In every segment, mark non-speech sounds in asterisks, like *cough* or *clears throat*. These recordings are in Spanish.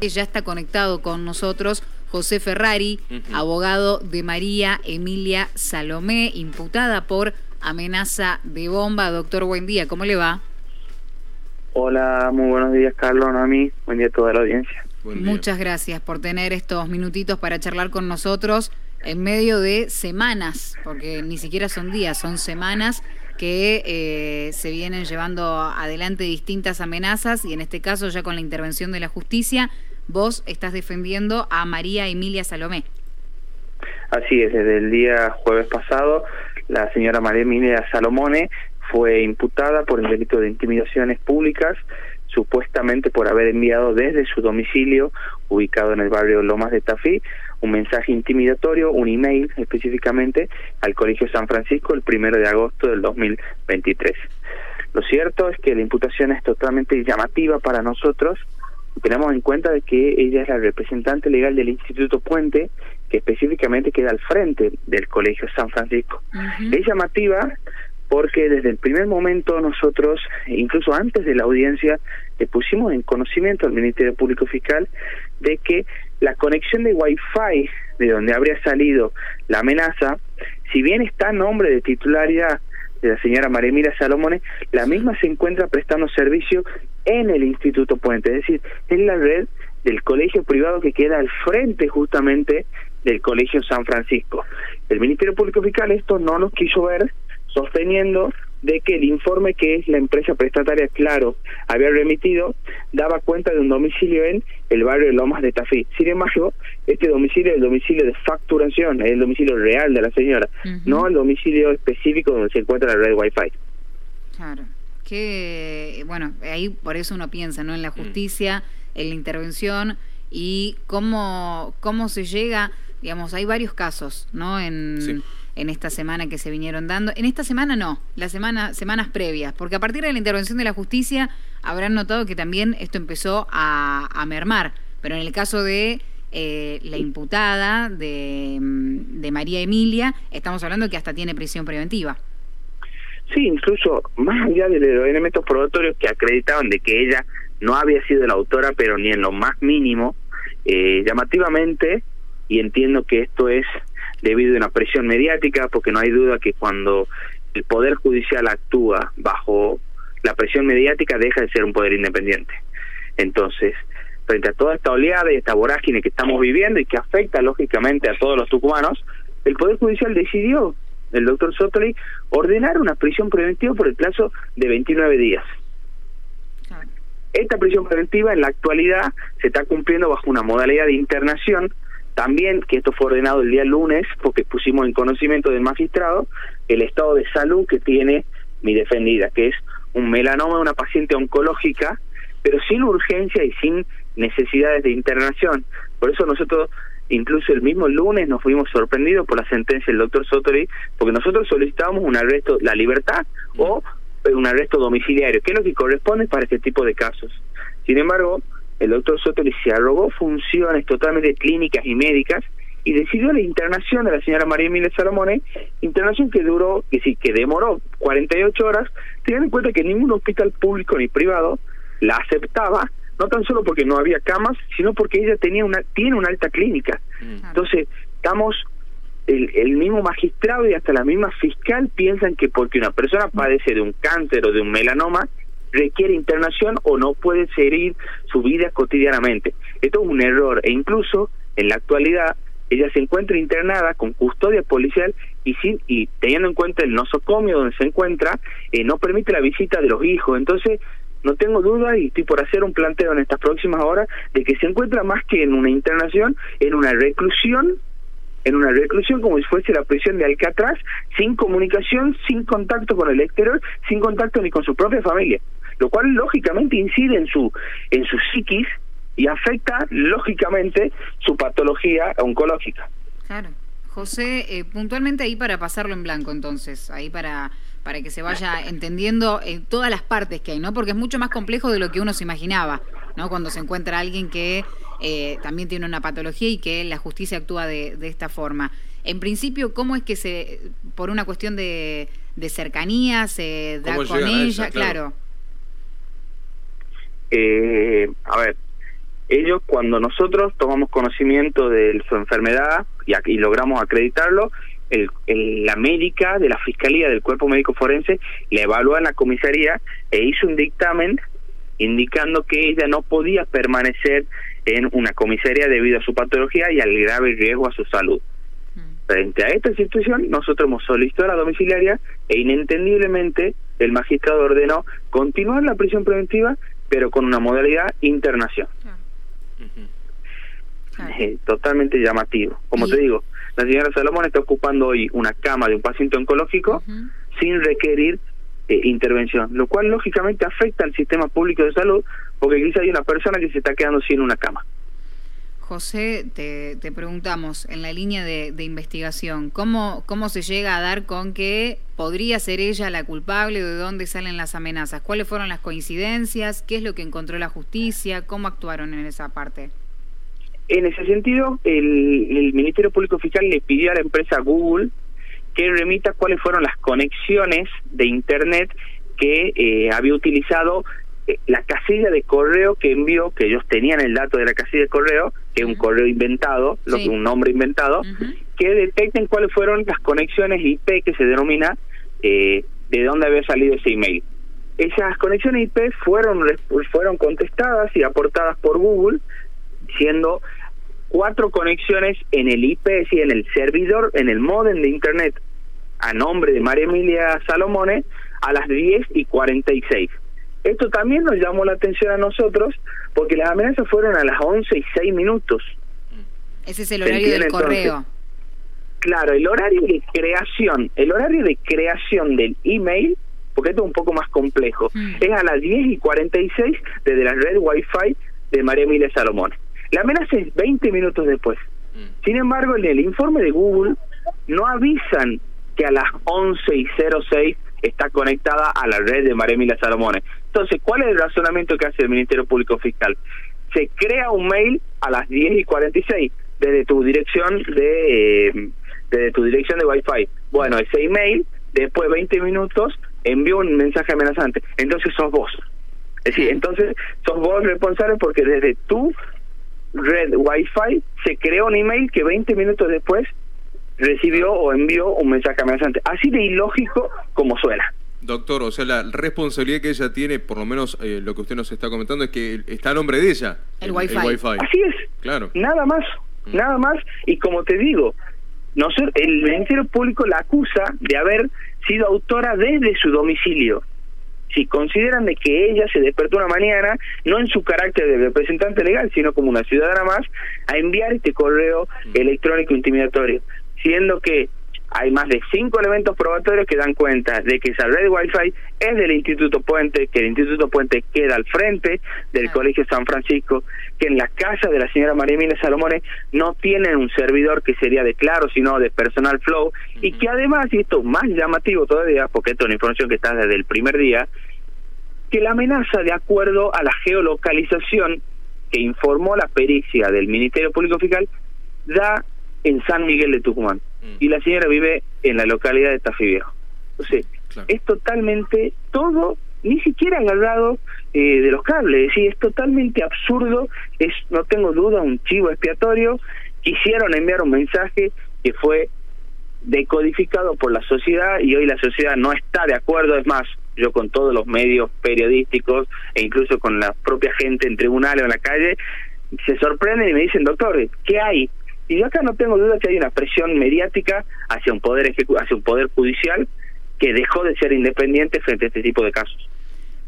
Ya está conectado con nosotros José Ferrari, abogado de María Emilia Salomé, imputada por amenaza de bomba. Doctor, buen día, ¿cómo le va? Hola, muy buenos días, Carlos, a mí, buen día a toda la audiencia. Muchas gracias por tener estos minutitos para charlar con nosotros en medio de semanas, porque ni siquiera son días, son semanas que eh, se vienen llevando adelante distintas amenazas y en este caso ya con la intervención de la justicia, vos estás defendiendo a María Emilia Salomé. Así es, desde el día jueves pasado, la señora María Emilia Salomone fue imputada por el delito de intimidaciones públicas, supuestamente por haber enviado desde su domicilio, ubicado en el barrio Lomas de Tafí, un mensaje intimidatorio, un email específicamente, al Colegio San Francisco el primero de agosto del 2023. Lo cierto es que la imputación es totalmente llamativa para nosotros. Tenemos en cuenta de que ella es la representante legal del Instituto Puente, que específicamente queda al frente del Colegio San Francisco. Es llamativa porque desde el primer momento nosotros, incluso antes de la audiencia, le pusimos en conocimiento al Ministerio Público Fiscal de que la conexión de Wi-Fi de donde habría salido la amenaza, si bien está a nombre de titularidad de la señora María Emilia Salomone, la misma se encuentra prestando servicio en el Instituto Puente, es decir, en la red del colegio privado que queda al frente justamente del Colegio San Francisco. El Ministerio Público Fiscal esto no lo quiso ver, sosteniendo de que el informe que la empresa prestataria Claro había remitido daba cuenta de un domicilio en el barrio de Lomas de Tafí. Sin embargo, este domicilio es el domicilio de facturación, es el domicilio real de la señora, no el domicilio específico donde se encuentra la red Wi-Fi. Claro. Que, bueno, ahí por eso uno piensa, ¿no? En la mm. justicia, en la intervención y cómo, cómo se llega, digamos, hay varios casos, ¿no? En en esta semana que se vinieron dando. En esta semana no, las semana, semanas previas, porque a partir de la intervención de la justicia habrán notado que también esto empezó a, mermar. Pero en el caso de eh, la imputada de, mm, de María Emilia, estamos hablando que hasta tiene prisión preventiva. Sí, incluso más allá de los elementos probatorios que acreditaban de que ella no había sido la autora, pero ni en lo más mínimo, eh, llamativamente, y entiendo que esto es debido a una presión mediática, porque no hay duda que cuando el Poder Judicial actúa bajo la presión mediática deja de ser un poder independiente. Entonces, frente a toda esta oleada y esta vorágine que estamos viviendo y que afecta lógicamente a todos los tucumanos, el Poder Judicial decidió, el doctor Sotoli, ordenar una prisión preventiva por el plazo de 29 días. Esta prisión preventiva en la actualidad se está cumpliendo bajo una modalidad de internación también que esto fue ordenado el día lunes porque pusimos en conocimiento del magistrado el estado de salud que tiene mi defendida, que es un melanoma, una paciente oncológica, pero sin urgencia y sin necesidades de internación. Por eso nosotros, incluso el mismo lunes, nos fuimos sorprendidos por la sentencia del doctor Sotori, porque nosotros solicitábamos un arresto, la libertad o un arresto domiciliario, que es lo que corresponde para este tipo de casos. Sin embargo, el doctor Soto se arrogó funciones totalmente clínicas y médicas y decidió la internación de la señora María Emilia Salomone, internación que duró, que sí, que demoró 48 horas, teniendo en cuenta que ningún hospital público ni privado la aceptaba, no tan solo porque no había camas, sino porque ella tenía una, tiene una alta clínica. Mm. Entonces, estamos, el, el mismo magistrado y hasta la misma fiscal piensan que porque una persona padece de un cáncer o de un melanoma, requiere internación o no puede seguir su vida cotidianamente. Esto es un error e incluso en la actualidad ella se encuentra internada con custodia policial y sin y teniendo en cuenta el nosocomio donde se encuentra eh, no permite la visita de los hijos entonces no tengo duda y estoy por hacer un planteo en estas próximas horas de que se encuentra más que en una internación en una reclusión en una reclusión como si fuese la prisión de Alcatraz, sin comunicación, sin contacto con el exterior, sin contacto ni con su propia familia lo cual lógicamente incide en su en su psiquis y afecta lógicamente su patología oncológica. Claro. José, eh, puntualmente ahí para pasarlo en blanco entonces, ahí para para que se vaya entendiendo en todas las partes que hay, ¿no? Porque es mucho más complejo de lo que uno se imaginaba, ¿no? Cuando se encuentra alguien que eh, también tiene una patología y que la justicia actúa de, de, esta forma. En principio, ¿cómo es que se, por una cuestión de, de cercanía, se da con ella? claro eh, a ver, ellos cuando nosotros tomamos conocimiento de su enfermedad y, y logramos acreditarlo, el, la médica de la Fiscalía del Cuerpo Médico Forense le evalúa en la comisaría e hizo un dictamen indicando que ella no podía permanecer en una comisaría debido a su patología y al grave riesgo a su salud. Mm. Frente a esta situación, nosotros hemos solicitado la domiciliaria e inentendiblemente el magistrado ordenó continuar la prisión preventiva, pero con una modalidad internación. Eh, totalmente llamativo. Como te digo, la señora Salomón está ocupando hoy una cama de un paciente oncológico sin requerir eh, intervención, lo cual lógicamente afecta al sistema público de salud porque quizá hay una persona que se está quedando sin una cama. José, te, te preguntamos, en la línea de, investigación, ¿cómo, ¿cómo se llega a dar con que podría ser ella la culpable? ¿De dónde salen las amenazas? ¿Cuáles fueron las coincidencias? ¿Qué es lo que encontró la justicia? ¿Cómo actuaron en esa parte? En ese sentido, el, el Ministerio Público Fiscal le pidió a la empresa Google que remita cuáles fueron las conexiones de Internet que eh, había utilizado la casilla de correo que envió, que ellos tenían el dato de la casilla de correo, que es un correo inventado, lo que un nombre inventado, que detecten cuáles fueron las conexiones IP que se denomina eh, de dónde había salido ese email. Esas conexiones IP fueron fueron contestadas y aportadas por Google, siendo cuatro conexiones en el IP, es decir, en el servidor, en el modem de Internet, a nombre de María Emilia Salomone, a las 10 y 46. Esto también nos llamó la atención a nosotros porque las amenazas fueron a las 11 y 6 minutos. Ese es el horario del correo. Claro, el horario de creación, el horario de creación del email, porque esto es un poco más complejo, mm. es a las 10 y 46 desde la red Wi-Fi de María Emilia Salomón. La amenaza es 20 minutos después. Mm. Sin embargo, en el informe de Google no avisan que a las 11 y 06 está conectada a la red de María Emilia Salomón. Entonces, ¿cuál es el razonamiento que hace el Ministerio Público Fiscal? Se crea un mail a las 10 y 46 desde tu dirección de eh, desde tu dirección de Wi-Fi. Bueno, ese email, después de 20 minutos, envió un mensaje amenazante. Entonces sos vos. Es decir, entonces sos vos responsable porque desde tu red Wi-Fi se creó un email que 20 minutos después recibió o envió un mensaje amenazante. Así de ilógico como suena. Doctor, o sea, la responsabilidad que ella tiene, por lo menos eh, lo que usted nos está comentando, es que está a nombre de ella. El, wifi. Así es. Claro. Nada más, mm. nada más. Y como te digo, nosotros, el Ministerio Público la acusa de haber sido autora desde su domicilio si consideran de que ella se despertó una mañana, no en su carácter de representante legal, sino como una ciudadana más, a enviar este correo mm. electrónico intimidatorio, siendo que hay más de cinco elementos probatorios que dan cuenta de que esa red Wi-Fi es del Instituto Puente, que el Instituto Puente queda al frente del Colegio San Francisco, que en la casa de la señora María Emilia Salomone no tienen un servidor que sería de Claro, sino de Personal Flow, y que además, y esto es más llamativo todavía, porque esto es una información que está desde el primer día, que la amenaza, de acuerdo a la geolocalización que informó la pericia del Ministerio Público Fiscal, da en San Miguel de Tucumán. Mm. Y la señora vive en la localidad de Tafí Viejo. Entonces, es totalmente todo, ni siquiera agarrado eh, de los cables, es es totalmente absurdo, es no tengo duda un chivo expiatorio. Quisieron enviar un mensaje que fue decodificado por la sociedad y hoy la sociedad no está de acuerdo, es más, yo con todos los medios periodísticos e incluso con la propia gente en tribunales o en la calle, se sorprenden y me dicen, doctor, ¿qué hay? Y yo acá no tengo duda que hay una presión mediática hacia un poder hacia un poder judicial que dejó de ser independiente frente a este tipo de casos.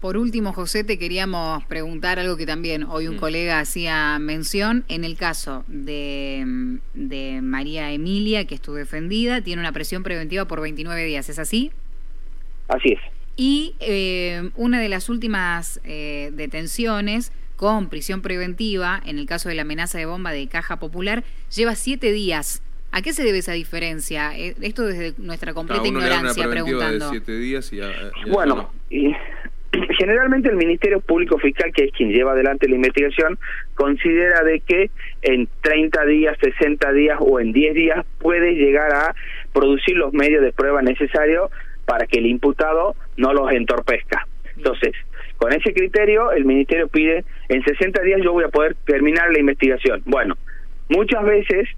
Por último, José, te queríamos preguntar algo que también hoy un mm. colega hacía mención. En el caso de, de María Emilia, que estuvo defendida, tiene una presión preventiva por 29 días, ¿es así? Así es. Y eh, una de las últimas eh, detenciones con prisión preventiva, en el caso de la amenaza de bomba de Caja Popular, lleva siete días. ¿A qué se debe esa diferencia? Eh, esto desde nuestra completa ignorancia, preguntando. siete días y bueno, *clears throat* generalmente el Ministerio Público Fiscal, que es quien lleva adelante la investigación, considera de que en 30 días, 60 días o en 10 días puede llegar a producir los medios de prueba necesarios para que el imputado no los entorpezca. Entonces, Con ese criterio, el Ministerio pide, en 60 días yo voy a poder terminar la investigación. Bueno, muchas veces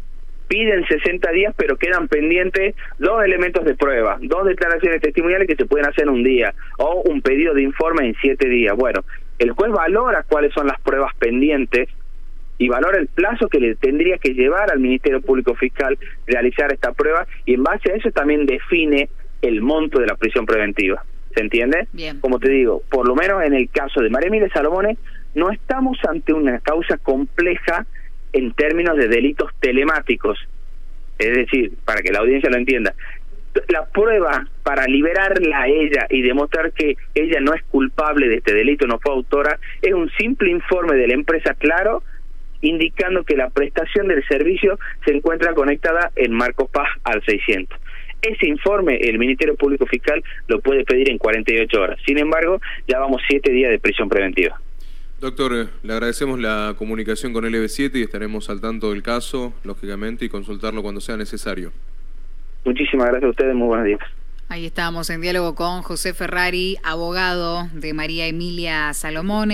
piden 60 días, pero quedan pendientes dos elementos de prueba, dos declaraciones testimoniales que se pueden hacer en un día, o un pedido de informe en siete días. Bueno, el juez valora cuáles son las pruebas pendientes y valora el plazo que le tendría que llevar al Ministerio Público Fiscal realizar esta prueba y en base a eso también define el monto de la prisión preventiva. ¿Se entiende? Bien. Como te digo, por lo menos en el caso de María Emilia Salomone, no estamos ante una causa compleja en términos de delitos telemáticos. Es decir, para que la audiencia lo entienda, la prueba para liberarla a ella y demostrar que ella no es culpable de este delito, no fue autora, es un simple informe de la empresa Claro indicando que la prestación del servicio se encuentra conectada en Marco Paz al 600. Ese informe el Ministerio Público Fiscal lo puede pedir en 48 horas. Sin embargo, ya vamos siete días de prisión preventiva. Doctor, eh, le agradecemos la comunicación con LB7 y estaremos al tanto del caso, lógicamente, y consultarlo cuando sea necesario. Muchísimas gracias a ustedes, muy buenos días. Ahí estamos en diálogo con José Ferrari, abogado de María Emilia Salomone.